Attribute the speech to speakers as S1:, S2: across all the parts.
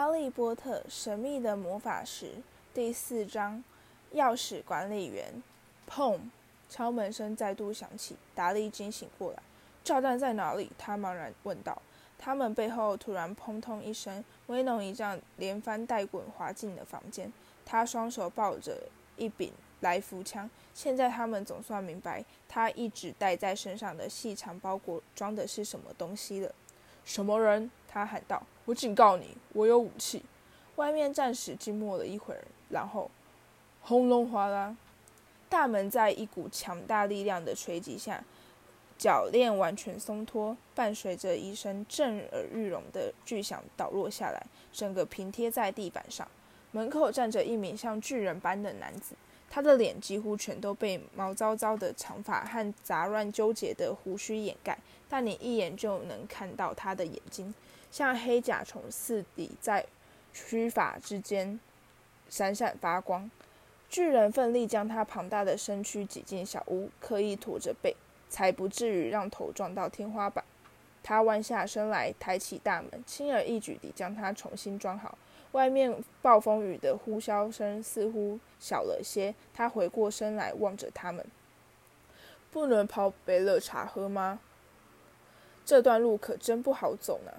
S1: 哈利波特神秘的魔法石第四章，钥匙管理员。砰！敲门声再度响起，达利惊醒过来。炸弹在哪里？他茫然问道。他们背后突然砰通一声，威农一丈连翻带滚滑进了房间。他双手抱着一柄来福枪。现在他们总算明白，他一直带在身上的细长包裹装的是什么东西了。什么人？他喊道。我警告你，我有武器。外面暂时静默了一会儿，然后轰隆哗啦，大门在一股强大力量的锤击下，铰链完全松脱，伴随着一声震耳欲聋的巨响倒落下来，整个平贴在地板上。门口站着一名像巨人般的男子，他的脸几乎全都被毛糟糟的长发和杂乱纠结的胡须掩盖，但你一眼就能看到他的眼睛。像黑甲虫似的在须发之间闪闪发光。巨人奋力将他庞大的身躯挤进小屋，刻意驼着背，才不至于让头撞到天花板。他弯下身来，抬起大门，轻而易举地将它重新装好。外面暴风雨的呼啸声似乎小了些。他回过身来，望着他们：“不能泡杯热茶喝吗？这段路可真不好走呢。”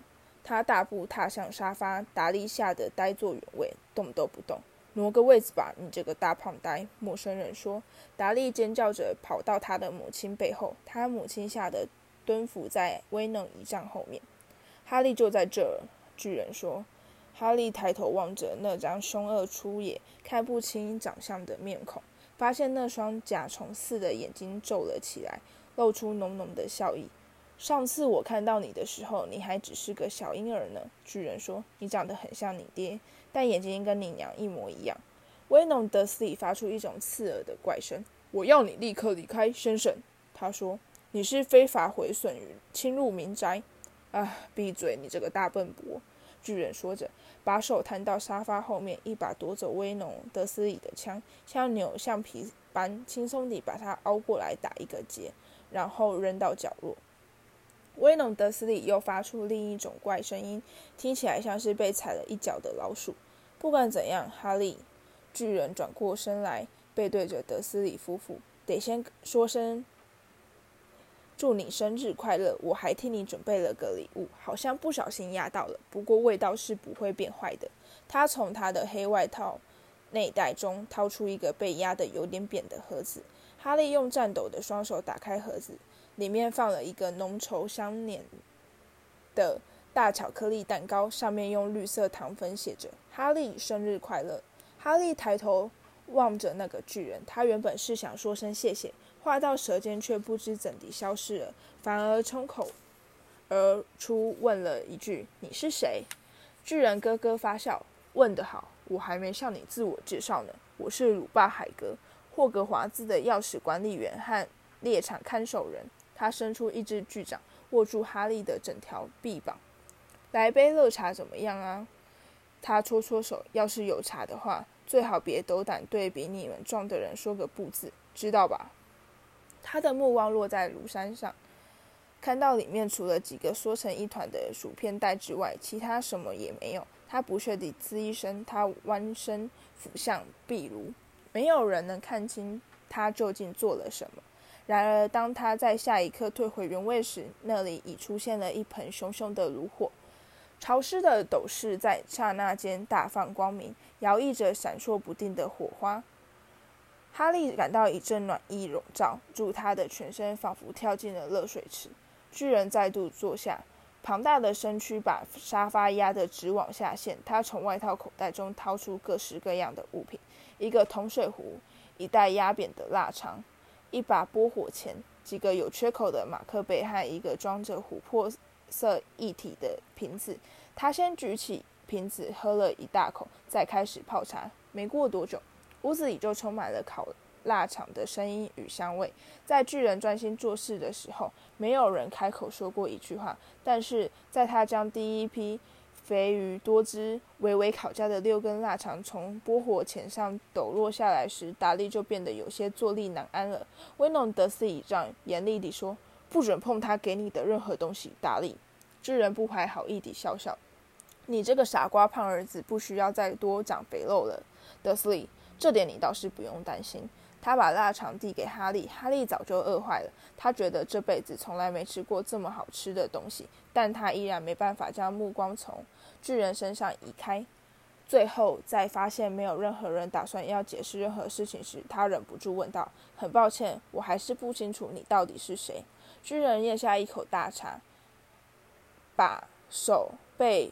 S1: 他大步踏向沙发，达利吓得呆坐原位，动都不动。挪个位子吧，你这个大胖呆！陌生人说。达利尖叫着跑到他的母亲背后，他母亲吓得蹲伏在威能仪仗后面。哈利就在这，巨人说。哈利抬头望着那张凶恶粗野、看不清长相的面孔，发现那双甲虫似的眼睛皱了起来，露出浓浓的笑意。上次我看到你的时候，你还只是个小婴儿呢。巨人说：“你长得很像你爹，但眼睛跟你娘一模一样。”威农德斯里发出一种刺耳的怪声：“我要你立刻离开，先生。”他说：“你是非法毁损与侵入民宅。”啊！闭嘴，你这个大笨伯！巨人说着，把手摊到沙发后面，一把夺走威农德斯里的枪，像扭橡皮般轻松地把它凹过来打一个结，然后扔到角落。威农德斯里又发出另一种怪声音，听起来像是被踩了一脚的老鼠。不管怎样，哈利，巨人转过身来，背对着德斯里夫妇，得先说声祝你生日快乐。我还替你准备了个礼物，好像不小心压到了，不过味道是不会变坏的。他从他的黑外套内袋中掏出一个被压得有点扁的盒子。哈利用颤抖的双手打开盒子。里面放了一个浓稠香黏的大巧克力蛋糕，上面用绿色糖粉写着“哈利生日快乐”。哈利抬头望着那个巨人，他原本是想说声谢谢，话到舌尖却不知怎地消失了，反而冲口而出问了一句：“你是谁？”巨人咯咯发笑：“问得好，我还没向你自我介绍呢，我是鲁巴海格，霍格华兹的钥匙管理员和猎场看守人。”他伸出一只巨掌，握住哈利的整条臂膀。来杯热茶怎么样啊？他搓搓手，要是有茶的话，最好别斗胆对比你们壮的人说个不字，知道吧？他的目光落在炉山上，看到里面除了几个缩成一团的薯片袋之外，其他什么也没有。他不屑地滋一声，他弯身俯向壁炉，没有人能看清他究竟做了什么。然而，当他在下一刻退回原位时，那里已出现了一盆熊熊的炉火，潮湿的斗室在刹那间大放光明，摇曳着闪烁不定的火花。哈利感到一阵暖意笼罩住他的全身，仿佛跳进了热水池。巨人再度坐下，庞大的身躯把沙发压得直往下陷。他从外套口袋中掏出各式各样的物品：一个铜水壶，一袋压扁的腊肠。一把拨火钳，几个有缺口的马克杯和一个装着琥珀色液体的瓶子。他先举起瓶子喝了一大口，再开始泡茶。没过多久，屋子里就充满了烤腊肠的声音与香味。在巨人专心做事的时候，没有人开口说过一句话。但是在他将第一批肥鱼多汁、微微烤焦的六根腊肠从拨火钳上抖落下来时，达利就变得有些坐立难安了。威农德斯倚仗，严厉地说：“不准碰他给你的任何东西。”达利，巨人不怀好意地笑笑：“你这个傻瓜胖儿子不需要再多长肥肉了，德斯利，这点你倒是不用担心。他把腊肠递给哈利，哈利早就饿坏了。他觉得这辈子从来没吃过这么好吃的东西，但他依然没办法将目光从巨人身上移开。最后，在发现没有任何人打算要解释任何事情时，他忍不住问道：“很抱歉，我还是不清楚你到底是谁。”巨人咽下一口大茶，把手背，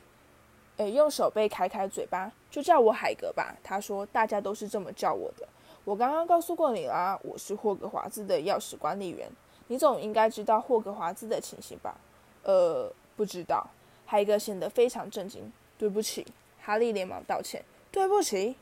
S1: 诶，用手背开开嘴巴，就叫我海格吧。他说：“大家都是这么叫我的。我刚刚告诉过你啦，我是霍格华兹的钥匙管理员。你总应该知道霍格华兹的情形吧？”“呃，不知道。”海格显得非常震惊。“对不起。”哈利连忙道歉：“对不起！”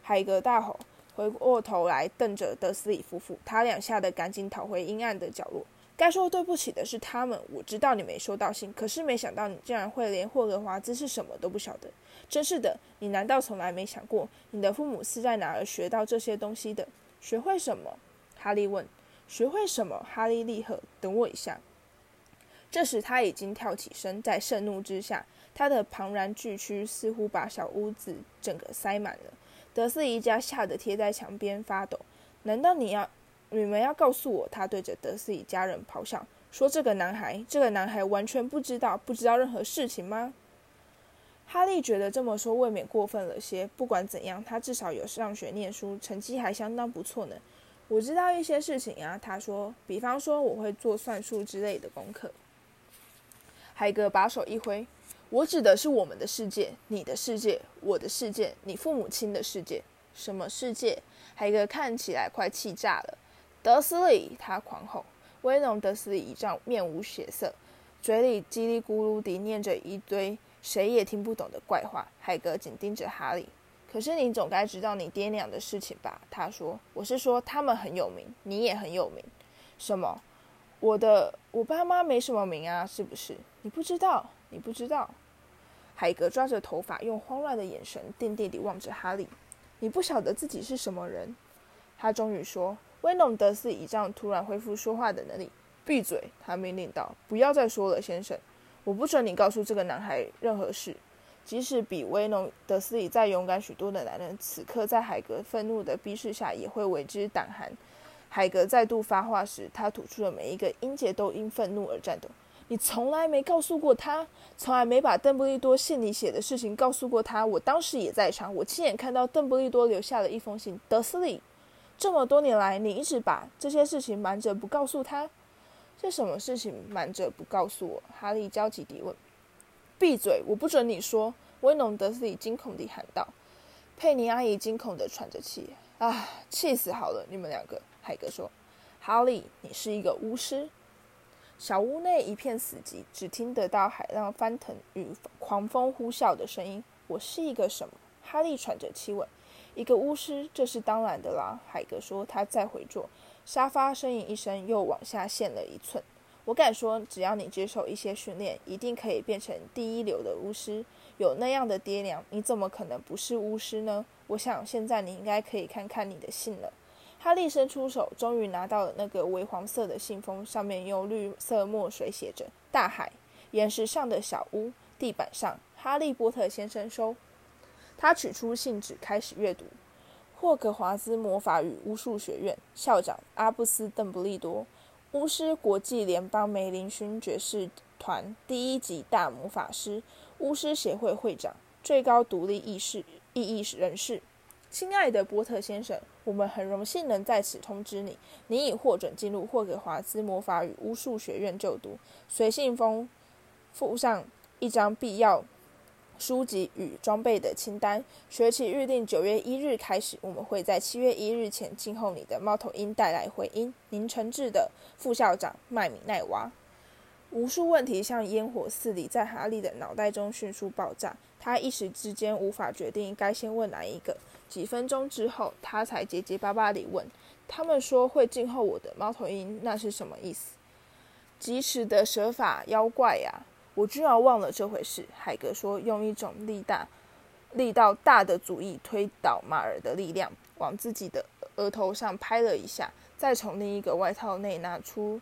S1: 海格大吼，回过头来瞪着德斯里夫妇。他俩吓得赶紧逃回阴暗的角落。该说对不起的是他们。我知道你没收到信，可是没想到你竟然会连霍格华兹是什么都不晓得。真是的，你难道从来没想过你的父母是在哪儿学到这些东西的？学会什么？哈利问。学会什么？哈利立刻等我一下。这时他已经跳起身，在盛怒之下。他的庞然巨躯似乎把小屋子整个塞满了。德斯一家吓得贴在墙边发抖。难道你要、你们要告诉我？他对着德斯一家人咆哮说：“这个男孩，这个男孩完全不知道、不知道任何事情吗？”哈利觉得这么说未免过分了些。不管怎样，他至少有上学念书，成绩还相当不错呢。我知道一些事情啊，他说，比方说我会做算术之类的功课。海格把手一挥。我指的是我们的世界，你的世界，我的世界，你父母亲的世界。什么世界？海格看起来快气炸了。德斯里，他狂吼。威农德斯里一丈面无血色，嘴里叽里咕噜地念着一堆谁也听不懂的怪话。海格紧盯着哈利。可是你总该知道你爹娘的事情吧？他说。我是说他们很有名，你也很有名。什么？我的我爸妈没什么名啊，是不是？你不知道？你不知道？海格抓着头发，用慌乱的眼神定定地望着哈利。你不晓得自己是什么人？他终于说：“威农德斯倚仗突然恢复说话的能力，闭嘴！”他命令道：“不要再说了，先生。我不准你告诉这个男孩任何事，即使比威农德斯里再勇敢许多的男人，此刻在海格愤怒的逼视下，也会为之胆寒。”海格再度发话时，他吐出的每一个音节都因愤怒而颤抖。你从来没告诉过他，从来没把邓布利多信里写的事情告诉过他。我当时也在场，我亲眼看到邓布利多留下了一封信。德斯里，这么多年来，你一直把这些事情瞒着不告诉他。是什么事情瞒着不告诉我？哈利焦急地问。闭嘴！我不准你说。威农德斯里惊恐地喊道。佩妮阿姨惊恐地喘着气。啊，气死好了！你们两个。海格说。哈利，你是一个巫师。小屋内一片死寂，只听得到海浪翻腾与狂风呼啸的声音。我是一个什么？哈利喘着气问。一个巫师，这是当然的啦。海格说。他再回坐沙发，呻吟一声，又往下陷了一寸。我敢说，只要你接受一些训练，一定可以变成第一流的巫师。有那样的爹娘，你怎么可能不是巫师呢？我想，现在你应该可以看看你的信了。哈利伸出手，终于拿到了那个微黄色的信封，上面用绿色墨水写着“大海”。岩石上的小屋，地板上，哈利波特先生收。他取出信纸，开始阅读：“霍格华兹魔法与巫术学院校长阿布斯·邓布利多，巫师国际联邦梅林勋爵士团第一级大魔法师，巫师协会会长，最高独立意识意义人士。”亲爱的波特先生，我们很荣幸能在此通知你，你已获准进入霍格华兹魔法与巫术学院就读。随信封附上一张必要书籍与装备的清单。学期预定九月一日开始，我们会在七月一日前静候你的猫头鹰带来回音。您诚挚的副校长麦米奈娃。无数问题像烟火似的在哈利的脑袋中迅速爆炸，他一时之间无法决定该先问哪一个。几分钟之后，他才结结巴巴地问：“他们说会静候我的猫头鹰，那是什么意思？”及时的蛇法妖怪呀！我居然忘了这回事。海格说，用一种力大、力道大的主意推倒马尔的力量，往自己的额头上拍了一下，再从另一个外套内拿出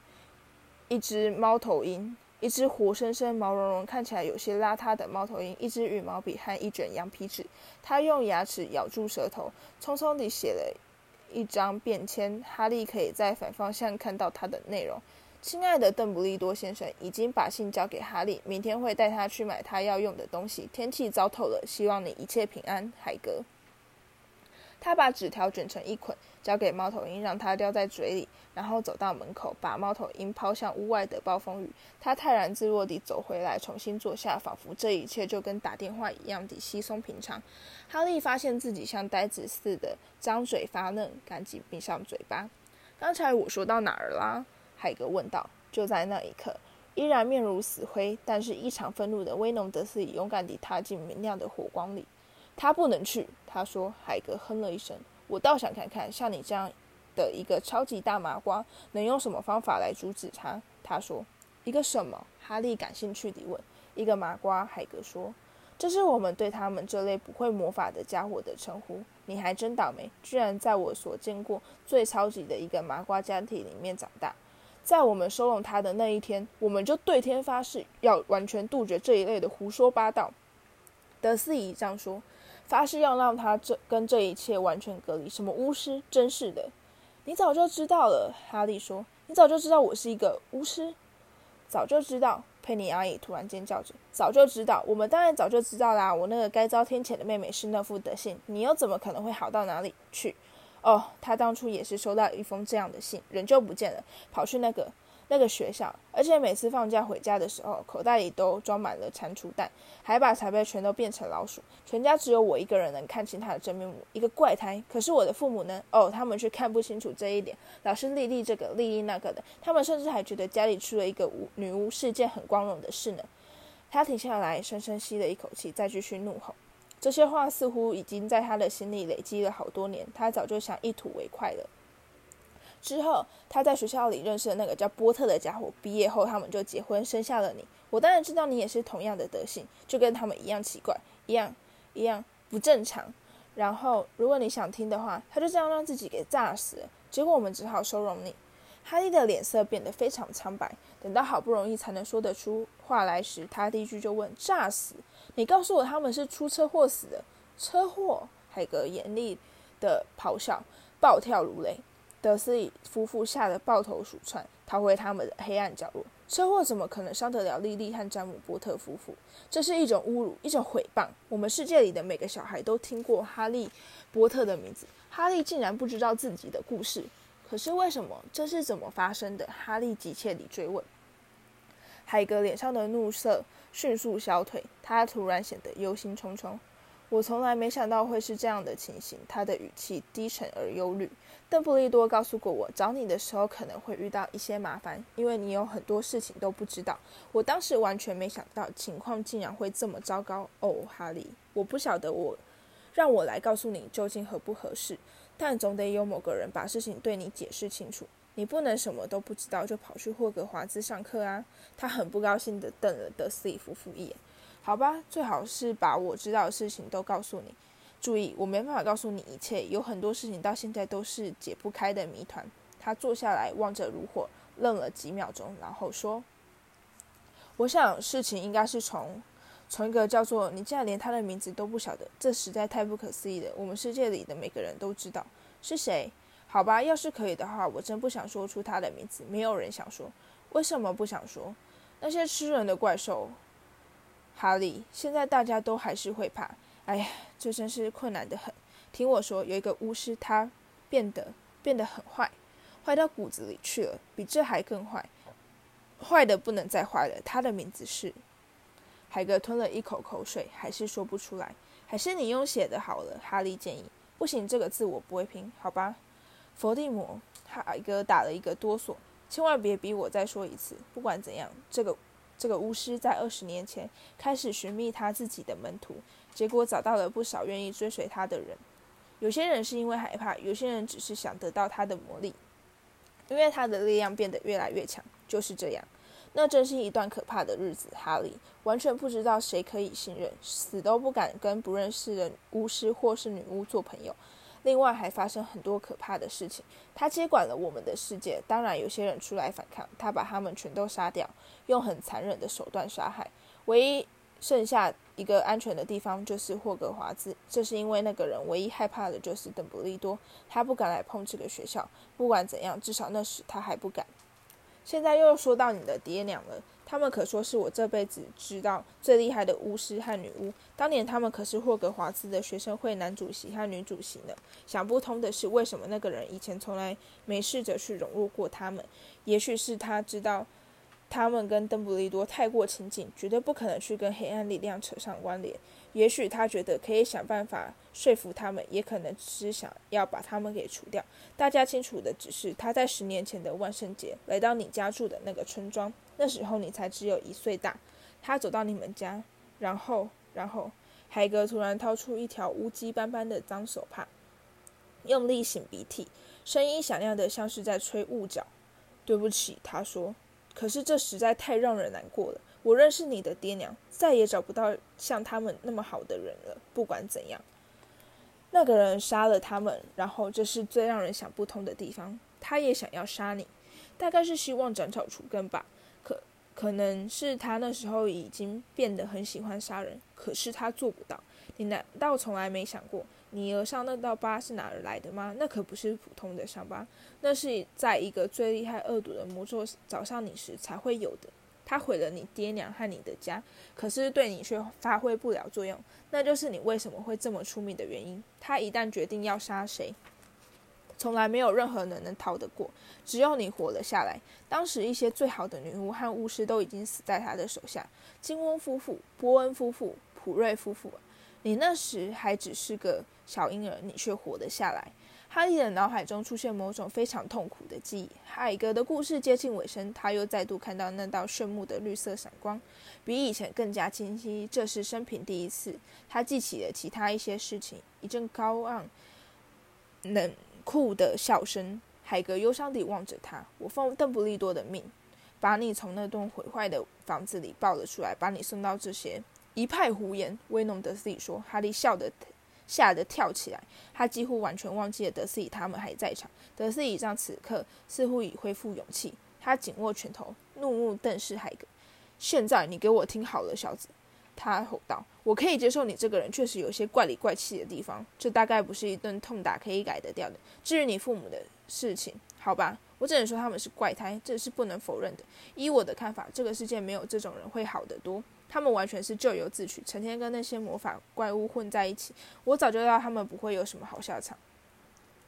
S1: 一只猫头鹰，一只活生生、毛茸茸、看起来有些邋遢的猫头鹰，一支羽毛笔和一卷羊皮纸。他用牙齿咬住舌头，匆匆地写了一张便签。哈利可以在反方向看到它的内容。亲爱的邓布利多先生已经把信交给哈利，明天会带他去买他要用的东西。天气糟透了，希望你一切平安，海格。他把纸条卷成一捆，交给猫头鹰，让它叼在嘴里，然后走到门口，把猫头鹰抛向屋外的暴风雨。他泰然自若地走回来，重新坐下，仿佛这一切就跟打电话一样的稀松平常。哈利发现自己像呆子似的张嘴发愣，赶紧闭上嘴巴。刚才我说到哪儿啦？海格问道。就在那一刻，依然面如死灰，但是异常愤怒的威农德斯勇敢地踏进明亮的火光里。他不能去，他说。海格哼了一声。我倒想看看，像你这样的一个超级大麻瓜，能用什么方法来阻止他？他说。一个什么？哈利感兴趣地问。一个麻瓜，海格说。这是我们对他们这类不会魔法的家伙的称呼。你还真倒霉，居然在我所见过最超级的一个麻瓜家庭里面长大。在我们收容他的那一天，我们就对天发誓，要完全杜绝这一类的胡说八道。德斯姨这样说。发誓要让他这跟这一切完全隔离。什么巫师？真是的！你早就知道了，哈利说。你早就知道我是一个巫师？早就知道。佩妮阿姨突然尖叫着。早就知道。我们当然早就知道啦。我那个该遭天谴的妹妹是那副德性，你又怎么可能会好到哪里去？哦，他当初也是收到一封这样的信，人就不见了，跑去那个。那个学校，而且每次放假回家的时候，口袋里都装满了蟾蜍蛋，还把茶杯全都变成老鼠。全家只有我一个人能看清他的真面目，一个怪胎。可是我的父母呢？哦，他们却看不清楚这一点，老是丽丽这个丽丽那个的。他们甚至还觉得家里出了一个巫女巫是件很光荣的事呢。他停下来，深深吸了一口气，再继续怒吼。这些话似乎已经在他的心里累积了好多年，他早就想一吐为快了。之后，他在学校里认识了那个叫波特的家伙。毕业后，他们就结婚，生下了你。我当然知道你也是同样的德性，就跟他们一样奇怪，一样一样不正常。然后，如果你想听的话，他就这样让自己给炸死了。结果我们只好收容你。哈利的脸色变得非常苍白。等到好不容易才能说得出话来时，他第一句就问：“炸死？你告诉我他们是出车祸死的？车祸？”海格严厉的咆哮，暴跳如雷。德斯里夫妇吓得抱头鼠窜，逃回他们的黑暗角落。车祸怎么可能伤得了莉莉和詹姆波特夫妇？这是一种侮辱，一种毁谤。我们世界里的每个小孩都听过哈利波特的名字，哈利竟然不知道自己的故事。可是为什么？这是怎么发生的？哈利急切地追问。海格脸上的怒色迅速消退，他突然显得忧心忡忡。我从来没想到会是这样的情形。他的语气低沉而忧虑。邓布利多告诉过我，找你的时候可能会遇到一些麻烦，因为你有很多事情都不知道。我当时完全没想到情况竟然会这么糟糕。哦，哈利，我不晓得我让我来告诉你究竟合不合适，但总得有某个人把事情对你解释清楚。你不能什么都不知道就跑去霍格华兹上课啊！他很不高兴地瞪了德斯里夫妇一眼。好吧，最好是把我知道的事情都告诉你。注意，我没办法告诉你一切，有很多事情到现在都是解不开的谜团。他坐下来，望着炉火，愣了几秒钟，然后说：“我想事情应该是从从一个叫做……你竟然连他的名字都不晓得，这实在太不可思议了。我们世界里的每个人都知道是谁。好吧，要是可以的话，我真不想说出他的名字。没有人想说，为什么不想说？那些吃人的怪兽，哈利，现在大家都还是会怕。”哎呀，这真是困难的很。听我说，有一个巫师，他变得变得很坏，坏到骨子里去了，比这还更坏，坏的不能再坏了。他的名字是……海格吞了一口口水，还是说不出来。还是你用写的好了，哈利建议。不行，这个字我不会拼，好吧？伏地魔，海格打了一个哆嗦，千万别逼我再说一次。不管怎样，这个这个巫师在二十年前开始寻觅他自己的门徒。结果找到了不少愿意追随他的人，有些人是因为害怕，有些人只是想得到他的魔力，因为他的力量变得越来越强。就是这样，那真是一段可怕的日子。哈利完全不知道谁可以信任，死都不敢跟不认识的巫师或是女巫做朋友，另外还发生很多可怕的事情。他接管了我们的世界，当然有些人出来反抗，他把他们全都杀掉，用很残忍的手段杀害。唯一剩下一个安全的地方就是霍格华兹，这是因为那个人唯一害怕的就是邓布利多，他不敢来碰这个学校。不管怎样，至少那时他还不敢。现在又说到你的爹娘了。他们可说是我这辈子知道最厉害的巫师和女巫。当年他们可是霍格华兹的学生会男主席和女主席呢。想不通的是，为什么那个人以前从来没试着去融入过他们？也许是他知道。他们跟邓布利多太过亲近，绝对不可能去跟黑暗力量扯上关联。也许他觉得可以想办法说服他们，也可能只是想要把他们给除掉。大家清楚的只是，他在十年前的万圣节来到你家住的那个村庄，那时候你才只有一岁大。他走到你们家，然后，然后，海格突然掏出一条乌鸡斑斑的脏手帕，用力擤鼻涕，声音响亮的像是在吹雾角。对不起，他说。可是这实在太让人难过了。我认识你的爹娘，再也找不到像他们那么好的人了。不管怎样，那个人杀了他们，然后这是最让人想不通的地方。他也想要杀你，大概是希望斩草除根吧。可可能是他那时候已经变得很喜欢杀人，可是他做不到。你难道从来没想过？你额上那道疤是哪儿来的吗？那可不是普通的伤疤，那是在一个最厉害恶毒的魔咒找上你时才会有的。他毁了你爹娘和你的家，可是对你却发挥不了作用，那就是你为什么会这么出名的原因。他一旦决定要杀谁，从来没有任何人能逃得过，只有你活了下来。当时一些最好的女巫和巫师都已经死在他的手下，金翁夫妇、波恩夫妇、普瑞夫妇。你那时还只是个。小婴儿，你却活了下来。哈利的脑海中出现某种非常痛苦的记忆。海格的故事接近尾声，他又再度看到那道炫目的绿色闪光，比以前更加清晰。这是生平第一次。他记起了其他一些事情。一阵高昂、冷酷的笑声。海格忧伤地望着他：“我奉邓布利多的命，把你从那栋毁坏的房子里抱了出来，把你送到这些一派胡言。”威农德斯里说。哈利笑得。吓得跳起来，他几乎完全忘记了德斯里他们还在场。德斯里让此刻似乎已恢复勇气，他紧握拳头，怒目瞪视海格。现在你给我听好了，小子，他吼道：“我可以接受你这个人确实有些怪里怪气的地方，这大概不是一顿痛打可以改得掉的。至于你父母的事情，好吧，我只能说他们是怪胎，这是不能否认的。依我的看法，这个世界没有这种人会好得多。”他们完全是咎由自取，成天跟那些魔法怪物混在一起。我早就知道他们不会有什么好下场。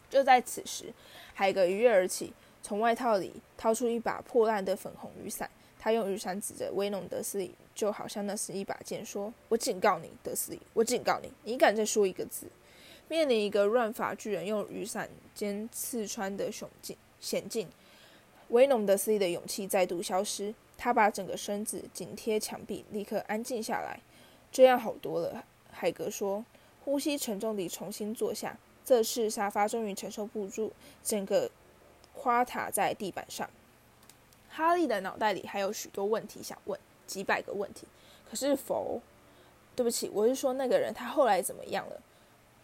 S1: 就在此时，海格一跃而起，从外套里掏出一把破烂的粉红雨伞。他用雨伞指着威农德斯里，就好像那是一把剑，说：“我警告你，德斯里，我警告你，你敢再说一个字，面临一个乱发巨人用雨伞尖刺穿的雄境险境，威农德斯利的勇气再度消失。”他把整个身子紧贴墙壁，立刻安静下来。这样好多了，海格说，呼吸沉重地重新坐下。这次沙发终于承受不住，整个垮塌在地板上。哈利的脑袋里还有许多问题想问，几百个问题。可是否？对不起，我是说那个人，他后来怎么样了？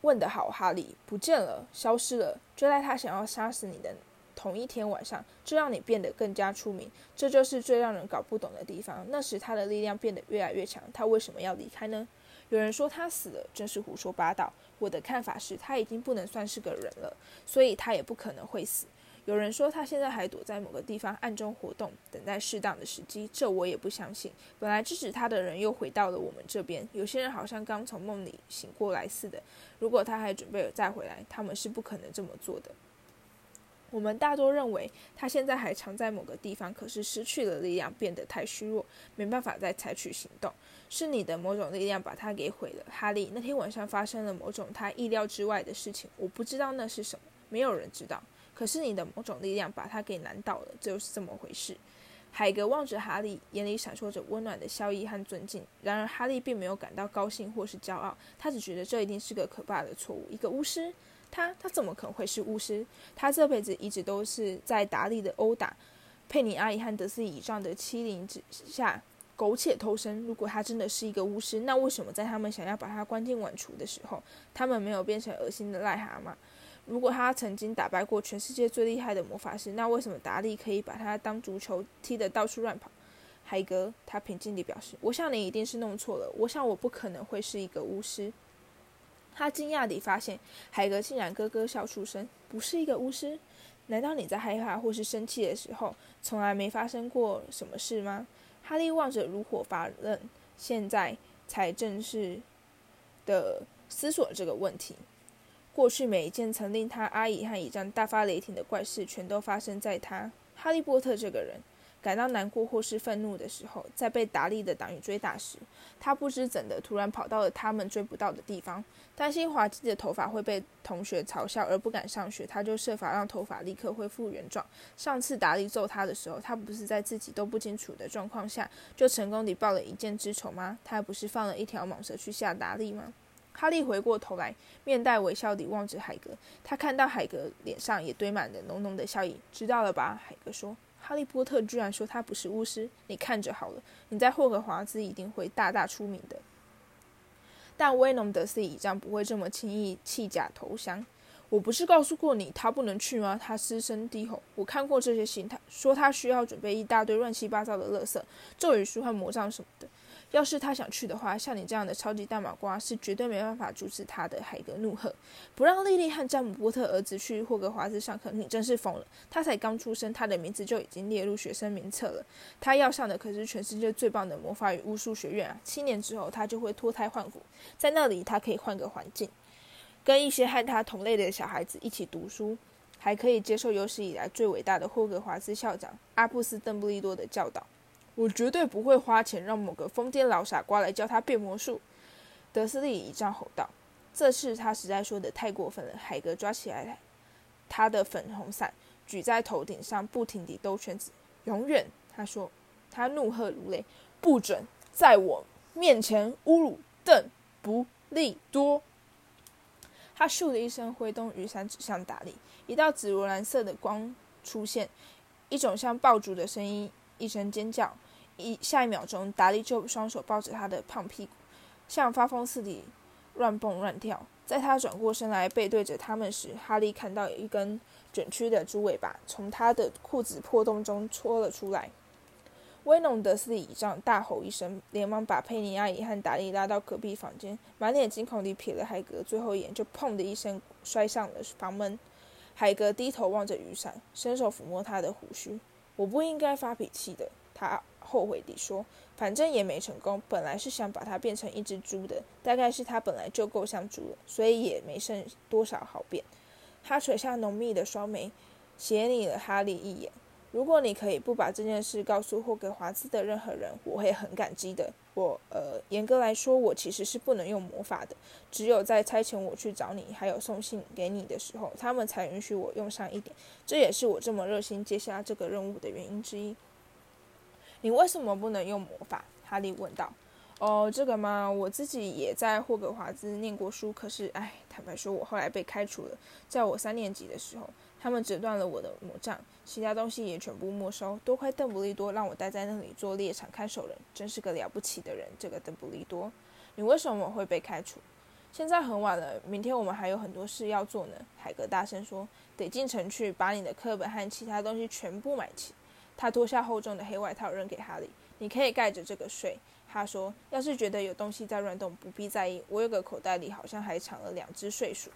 S1: 问得好，哈利，不见了，消失了。就在他想要杀死你的。同一天晚上，这让你变得更加出名，这就是最让人搞不懂的地方。那时他的力量变得越来越强，他为什么要离开呢？有人说他死了，真是胡说八道。我的看法是他已经不能算是个人了，所以他也不可能会死。有人说他现在还躲在某个地方暗中活动，等待适当的时机，这我也不相信。本来支持他的人又回到了我们这边，有些人好像刚从梦里醒过来似的。如果他还准备再回来，他们是不可能这么做的。我们大多认为他现在还藏在某个地方，可是失去了力量，变得太虚弱，没办法再采取行动。是你的某种力量把他给毁了，哈利。那天晚上发生了某种他意料之外的事情，我不知道那是什么，没有人知道。可是你的某种力量把他给难倒了，就是这么回事。海格望着哈利，眼里闪烁着温暖的笑意和尊敬。然而哈利并没有感到高兴或是骄傲，他只觉得这一定是个可怕的错误。一个巫师。他他怎么可能会是巫师？他这辈子一直都是在达利的殴打、佩妮阿姨和德斯以上的欺凌之下苟且偷生。如果他真的是一个巫师，那为什么在他们想要把他关进碗橱的时候，他们没有变成恶心的癞蛤蟆？如果他曾经打败过全世界最厉害的魔法师，那为什么达利可以把他当足球踢得到处乱跑？海格，他平静地表示：“我想你一定是弄错了。我想我不可能会是一个巫师。”他惊讶地发现，海格竟然咯咯笑出声：“不是一个巫师？难道你在害怕或是生气的时候，从来没发生过什么事吗？”哈利望着如火发愣，现在才正式的思索这个问题。过去每一件曾令他阿姨和姨丈大发雷霆的怪事，全都发生在他哈利波特这个人。感到难过或是愤怒的时候，在被达利的党羽追打时，他不知怎的突然跑到了他们追不到的地方。担心滑稽的头发会被同学嘲笑而不敢上学，他就设法让头发立刻恢复原状。上次达利揍他的时候，他不是在自己都不清楚的状况下就成功地报了一箭之仇吗？他不是放了一条蟒蛇去吓达利吗？哈利回过头来，面带微笑地望着海格。他看到海格脸上也堆满了浓浓的笑意。知道了吧？海格说。哈利波特居然说他不是巫师，你看着好了，你在霍格华兹一定会大大出名的。但威农德斯倚仗不会这么轻易弃甲投降。我不是告诉过你他不能去吗？他失声低吼。我看过这些信，他说他需要准备一大堆乱七八糟的垃圾、咒语书和魔杖什么的。要是他想去的话，像你这样的超级大马瓜是绝对没办法阻止他的。海格怒喝：“不让莉莉和詹姆波特儿子去霍格华兹上课，你真是疯了！他才刚出生，他的名字就已经列入学生名册了。他要上的可是全世界最棒的魔法与巫术学院啊！七年之后，他就会脱胎换骨，在那里他可以换个环境，跟一些和他同类的小孩子一起读书，还可以接受有史以来最伟大的霍格华兹校长阿布斯·邓布利多的教导。”我绝对不会花钱让某个疯癫老傻瓜来教他变魔术。”德斯利一仗吼道。这次他实在说的太过分了。海格抓起来他的粉红伞，举在头顶上，不停地兜圈子。永远，他说，他怒喝如雷：“不准在我面前侮辱邓布利多！”他咻的一声挥动雨伞，指向达利。一道紫罗兰色的光出现，一种像爆竹的声音，一声尖叫。一下一秒钟，达利就双手抱着他的胖屁股，像发疯似的乱蹦乱跳。在他转过身来背对着他们时，哈利看到有一根卷曲的猪尾巴从他的裤子破洞中戳了出来。威农德斯倚仗大吼一声，连忙把佩妮阿姨和达利拉到隔壁房间，满脸惊恐地瞥了海格最后一眼，就砰的一声摔上了房门。海格低头望着雨伞，伸手抚摸他的胡须。我不应该发脾气的，他。后悔地说：“反正也没成功。本来是想把它变成一只猪的，大概是它本来就够像猪了，所以也没剩多少好变。”他垂下浓密的双眉，斜睨了哈利一眼。如果你可以不把这件事告诉霍格华兹的任何人，我会很感激的。我，呃，严格来说，我其实是不能用魔法的。只有在差遣我去找你，还有送信给你的时候，他们才允许我用上一点。这也是我这么热心接下这个任务的原因之一。你为什么不能用魔法？哈利问道。哦，这个嘛，我自己也在霍格华兹念过书，可是，哎，坦白说，我后来被开除了。在我三年级的时候，他们折断了我的魔杖，其他东西也全部没收。多亏邓布利多让我待在那里做猎场看守人，真是个了不起的人。这个邓布利多，你为什么会被开除？现在很晚了，明天我们还有很多事要做呢。海格大声说：“得进城去，把你的课本和其他东西全部买齐。”他脱下厚重的黑外套，扔给哈利：“你可以盖着这个睡。”他说：“要是觉得有东西在乱动，不必在意。我有个口袋里好像还藏了两只睡鼠。”